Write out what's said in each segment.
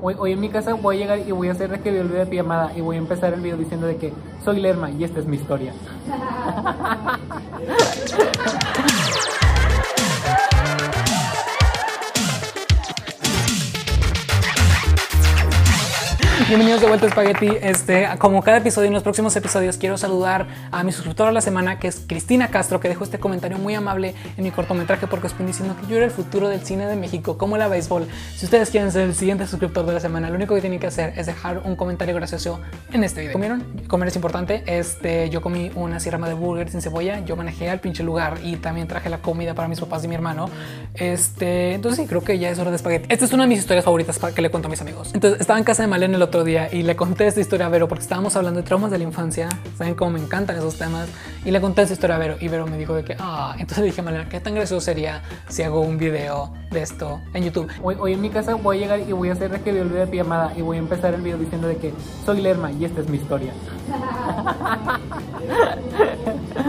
Hoy, hoy en mi casa voy a llegar y voy a hacer de que video de pijamada y voy a empezar el video diciendo de que soy Lerma y esta es mi historia. Bienvenidos de vuelta a Spaghetti. Este, como cada episodio, en los próximos episodios, quiero saludar a mi suscriptora de la semana, que es Cristina Castro, que dejó este comentario muy amable en mi cortometraje porque os diciendo que yo era el futuro del cine de México, como la béisbol. Si ustedes quieren ser el siguiente suscriptor de la semana, lo único que tienen que hacer es dejar un comentario gracioso en este video. ¿Comieron? Comer es importante. Este, yo comí una sierra de burger sin cebolla. Yo manejé al pinche lugar y también traje la comida para mis papás y mi hermano. Este, entonces sí, creo que ya es hora de espagueti. Esta es una de mis historias favoritas que le cuento a mis amigos. Entonces, estaba en casa de Malena el otro día y le conté esta historia a Vero porque estábamos hablando de traumas de la infancia. Saben cómo me encantan esos temas. Y le conté esta historia a Vero y Vero me dijo de que, ah, entonces dije Malena, ¿qué tan gracioso sería si hago un video de esto en YouTube? Hoy, hoy en mi casa voy a llegar y voy a hacer que el video de pijamada y voy a empezar el video diciendo de que soy Lerma y esta es mi historia.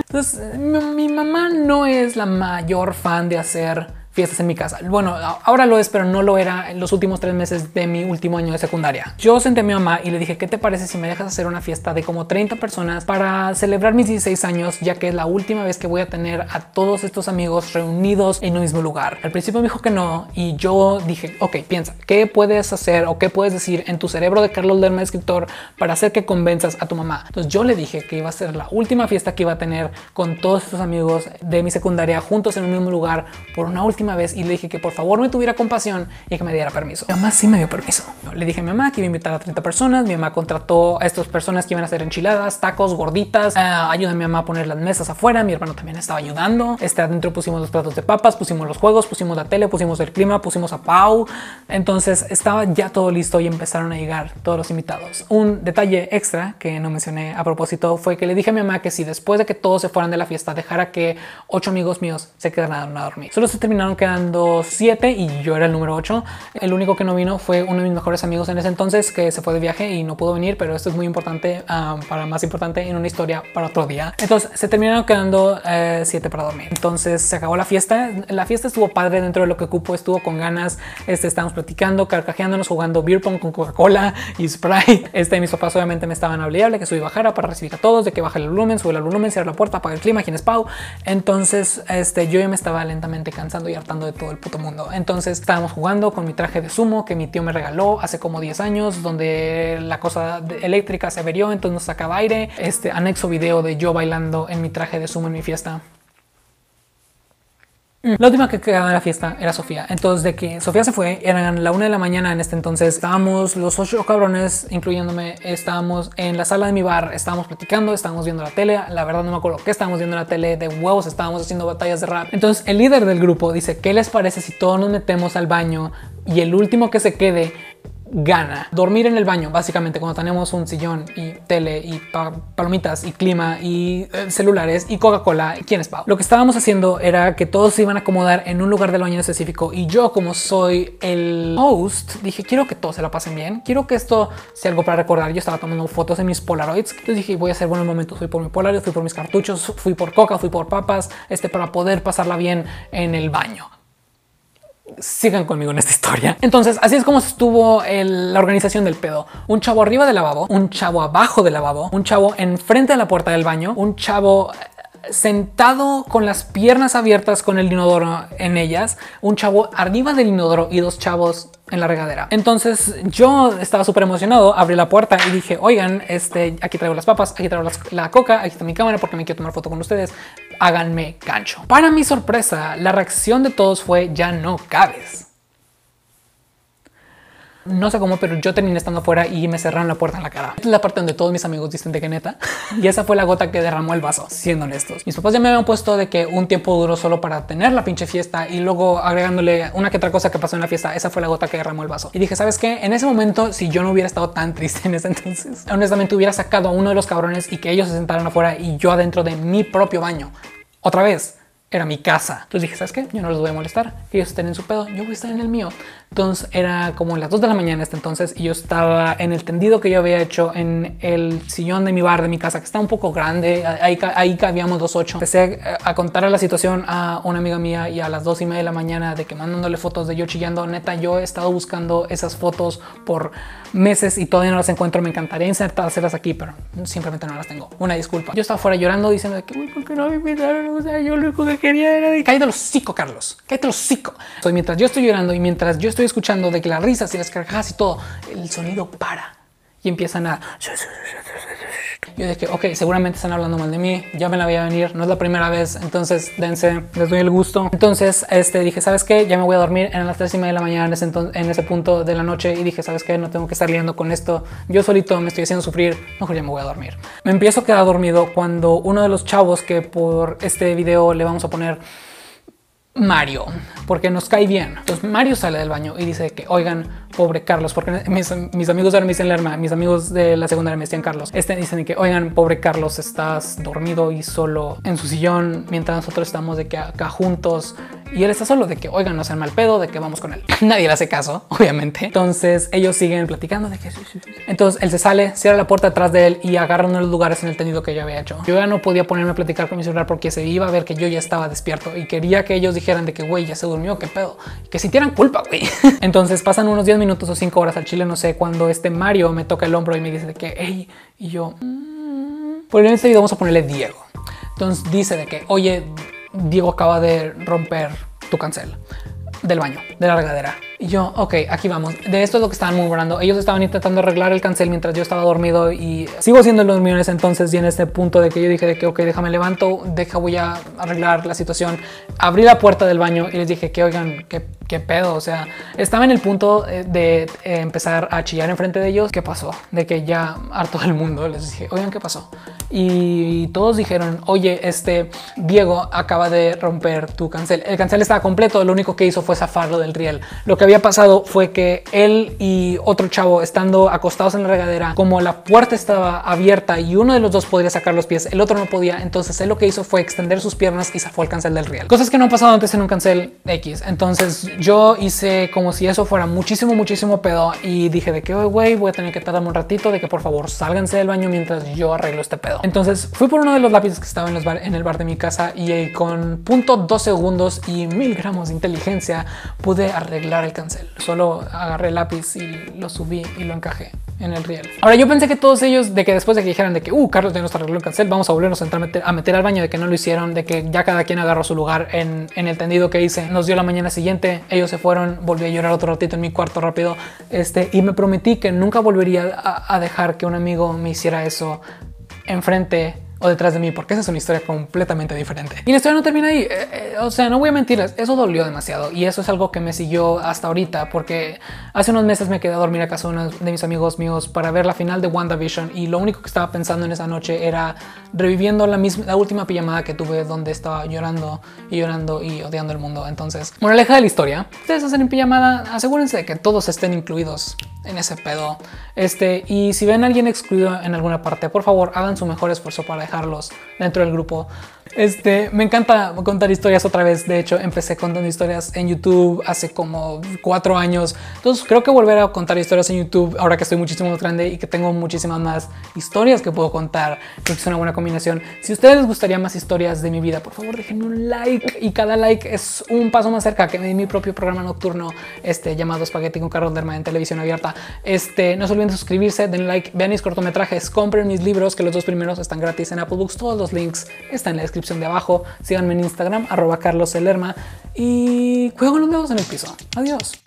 Entonces, mi, mi mamá no es la mayor fan de hacer fiestas en mi casa. Bueno, ahora lo es, pero no lo era en los últimos tres meses de mi último año de secundaria. Yo senté a mi mamá y le dije, ¿qué te parece si me dejas hacer una fiesta de como 30 personas para celebrar mis 16 años, ya que es la última vez que voy a tener a todos estos amigos reunidos en un mismo lugar? Al principio me dijo que no y yo dije, ok, piensa, ¿qué puedes hacer o qué puedes decir en tu cerebro de Carlos Lerma, escritor, para hacer que convenzas a tu mamá? Entonces yo le dije que iba a ser la última fiesta que iba a tener con todos estos amigos de mi secundaria juntos en un mismo lugar por una última vez y le dije que por favor me tuviera compasión y que me diera permiso. Mi mamá sí me dio permiso. Le dije a mi mamá que iba a invitar a 30 personas. Mi mamá contrató a estas personas que iban a hacer enchiladas, tacos, gorditas. Uh, ayuda a mi mamá a poner las mesas afuera. Mi hermano también estaba ayudando. Este adentro pusimos los platos de papas, pusimos los juegos, pusimos la tele, pusimos el clima, pusimos a Pau. Entonces estaba ya todo listo y empezaron a llegar todos los invitados. Un detalle extra que no mencioné a propósito fue que le dije a mi mamá que si después de que todos se fueran de la fiesta dejara que ocho amigos míos se quedaran a dormir. Solo se terminaron quedando siete y yo era el número 8. El único que no vino fue uno de mis mejores amigos en ese entonces que se fue de viaje y no pudo venir, pero esto es muy importante, uh, para más importante en una historia para otro día. Entonces se terminaron quedando eh, siete para dormir. Entonces se acabó la fiesta. La fiesta estuvo padre dentro de lo que cupo, estuvo con ganas. Este, estábamos platicando, carcajeándonos, jugando beer pong con Coca-Cola y Sprite. Este, mis papás obviamente me estaban hablando que subí bajara para recibir a todos, de que baje el volumen, sube el volumen, cierra la puerta, apaga el clima, quién es Pau. Entonces, este, yo ya me estaba lentamente cansando y de todo el puto mundo. Entonces estábamos jugando con mi traje de sumo que mi tío me regaló hace como 10 años, donde la cosa eléctrica se averió, entonces nos sacaba aire. Este anexo video de yo bailando en mi traje de sumo en mi fiesta. La última que quedaba en la fiesta era Sofía. Entonces, de que Sofía se fue, eran la una de la mañana en este entonces. Estábamos los ocho cabrones, incluyéndome. Estábamos en la sala de mi bar, estábamos platicando, estábamos viendo la tele. La verdad, no me acuerdo qué estábamos viendo en la tele. De huevos, estábamos haciendo batallas de rap. Entonces, el líder del grupo dice: ¿Qué les parece si todos nos metemos al baño y el último que se quede gana. Dormir en el baño, básicamente, cuando tenemos un sillón y tele y palomitas y clima y eh, celulares y Coca-Cola. ¿Quién es Pau? Lo que estábamos haciendo era que todos se iban a acomodar en un lugar del baño específico y yo, como soy el host, dije, quiero que todos se la pasen bien. Quiero que esto sea algo para recordar. Yo estaba tomando fotos en mis Polaroids. Entonces dije, voy a hacer buenos momentos. Fui por mi Polaroid, fui por mis cartuchos, fui por Coca, fui por papas, este, para poder pasarla bien en el baño sigan conmigo en esta historia. Entonces, así es como estuvo la organización del pedo. Un chavo arriba del lavabo, un chavo abajo del lavabo, un chavo enfrente de la puerta del baño, un chavo sentado con las piernas abiertas con el inodoro en ellas, un chavo arriba del inodoro y dos chavos en la regadera. Entonces yo estaba súper emocionado, abrí la puerta y dije, oigan, este, aquí traigo las papas, aquí traigo la coca, aquí está mi cámara porque me quiero tomar foto con ustedes, háganme gancho. Para mi sorpresa, la reacción de todos fue, ya no cabes no sé cómo, pero yo terminé estando afuera y me cerraron la puerta en la cara. Esta es la parte donde todos mis amigos dicen de que neta. y esa fue la gota que derramó el vaso, siendo honestos. Mis papás ya me habían puesto de que un tiempo duró solo para tener la pinche fiesta y luego agregándole una que otra cosa que pasó en la fiesta. Esa fue la gota que derramó el vaso. Y dije, ¿sabes qué? En ese momento, si yo no hubiera estado tan triste en ese entonces, honestamente hubiera sacado a uno de los cabrones y que ellos se sentaran afuera y yo adentro de mi propio baño. Otra vez, era mi casa. Entonces dije, ¿sabes qué? Yo no los voy a molestar. Ellos estén en su pedo, yo voy a estar en el mío. Entonces era como las 2 de la mañana este entonces y yo estaba en el tendido que yo había hecho en el sillón de mi bar de mi casa, que está un poco grande, ahí, ahí cabíamos dos ocho. Empecé a contar la situación a una amiga mía y a las dos y media de la mañana de que mandándole fotos de yo chillando, neta, yo he estado buscando esas fotos por meses y todavía no las encuentro. Me encantaría insertárselas aquí, pero simplemente no las tengo. Una disculpa. Yo estaba fuera llorando diciendo que, uy, ¿por qué no me invitaron? O sea, yo lo único que quería era de... Cállate los hocico, Carlos. Cállate los hocico. Soy mientras yo estoy llorando y mientras yo estoy escuchando de que las risas y las carcajadas y todo, el sonido para y empiezan a yo dije, ok, seguramente están hablando mal de mí, ya me la voy a venir, no es la primera vez, entonces dense, les doy el gusto. Entonces este, dije, ¿sabes qué? Ya me voy a dormir, en las 3 y media de la mañana en ese, en ese punto de la noche y dije, ¿sabes qué? No tengo que estar liando con esto, yo solito me estoy haciendo sufrir, mejor ya me voy a dormir. Me empiezo a quedar dormido cuando uno de los chavos que por este video le vamos a poner Mario, porque nos cae bien. Entonces Mario sale del baño y dice que, oigan, pobre Carlos, porque mis, amigos ahora me dicen Lerma, mis amigos de la secundaria me decían Carlos. Este dicen que, oigan, pobre Carlos, estás dormido y solo en su sillón mientras nosotros estamos de que acá juntos y él está solo de que, oigan, no sean mal pedo, de que vamos con él. Nadie le hace caso, obviamente. Entonces ellos siguen platicando de que... Entonces él se sale, cierra la puerta detrás de él y agarra uno de los lugares en el tendido que yo había hecho. Yo ya no podía ponerme a platicar con mi celular porque se iba a ver que yo ya estaba despierto y quería que ellos dijeran de que, güey, ya se durmió, qué pedo. que sintieran culpa, güey. Entonces pasan unos 10 minutos o 5 horas al chile, no sé, cuando este Mario me toca el hombro y me dice de que, hey, y yo... Mm". Por este video vamos a ponerle Diego. Entonces dice de que, oye, Diego acaba de romper tu cancel del baño, de la regadera. Y yo, ok, aquí vamos. De esto es lo que estaban murmurando. Ellos estaban intentando arreglar el cancel mientras yo estaba dormido y sigo siendo los millones entonces y en este punto de que yo dije de que, ok, déjame levanto, deja, voy a arreglar la situación. Abrí la puerta del baño y les dije que, oigan, qué, qué pedo. O sea, estaba en el punto eh, de eh, empezar a chillar enfrente de ellos. ¿Qué pasó? De que ya harto el mundo les dije, oigan, ¿qué pasó? Y todos dijeron, oye, este Diego acaba de romper tu cancel. El cancel estaba completo, lo único que hizo fue zafarlo del riel. Lo que había pasado fue que él y otro chavo estando acostados en la regadera, como la puerta estaba abierta y uno de los dos podría sacar los pies, el otro no podía, entonces él lo que hizo fue extender sus piernas y zafó el cancel del riel. Cosas que no han pasado antes en un cancel X. Entonces yo hice como si eso fuera muchísimo, muchísimo pedo y dije de que, güey, voy a tener que tardarme un ratito, de que por favor sálganse del baño mientras yo arreglo este pedo. Entonces fui por uno de los lápices que estaba en, el bar de mi casa y con punto dos segundos y mil gramos de inteligencia pude arreglar el cancel. Solo agarré el lápiz y lo subí y lo encajé en el riel. Ahora yo pensé que todos ellos, de que después de que dijeran de que, uh, Carlos ya nos arregló el cancel, vamos a volvernos a, entrar, a, meter, al baño, de que no lo hicieron, de que ya cada quien agarró su lugar en, el tendido que hice. Nos dio la mañana siguiente, ellos se fueron, volví a llorar otro ratito en mi cuarto rápido, este, y me prometí que nunca volvería a dejar que un amigo me hiciera eso enfrente o detrás de mí, porque esa es una historia completamente diferente. Y la historia no termina ahí. Eh, eh, o sea, no voy a mentirles, eso dolió demasiado y eso es algo que me siguió hasta ahorita, porque hace unos meses me quedé a dormir a casa de uno de mis amigos míos para ver la final de WandaVision y lo único que estaba pensando en esa noche era reviviendo la, misma, la última pijamada que tuve donde estaba llorando y llorando y odiando el mundo. Entonces, moraleja de la historia, ustedes hacen en pijamada, asegúrense de que todos estén incluidos en ese pedo. Este, y si ven a alguien excluido en alguna parte, por favor, hagan su mejor esfuerzo para dejarlos dentro del grupo. Este, me encanta contar historias otra vez. De hecho, empecé contando historias en YouTube hace como cuatro años. Entonces, creo que volver a contar historias en YouTube ahora que estoy muchísimo más grande y que tengo muchísimas más historias que puedo contar, creo que es una buena combinación. Si a ustedes les gustaría más historias de mi vida, por favor, déjenme un like y cada like es un paso más cerca que mi propio programa nocturno este, llamado Spaghetti con Carlos Derma en televisión abierta. Este, no se olviden de suscribirse, den like, vean mis cortometrajes, compren mis libros, que los dos primeros están gratis en Apple Books. Todos los links están en la descripción de abajo. Síganme en Instagram, arroba Carlos y juego los dedos en el piso. Adiós.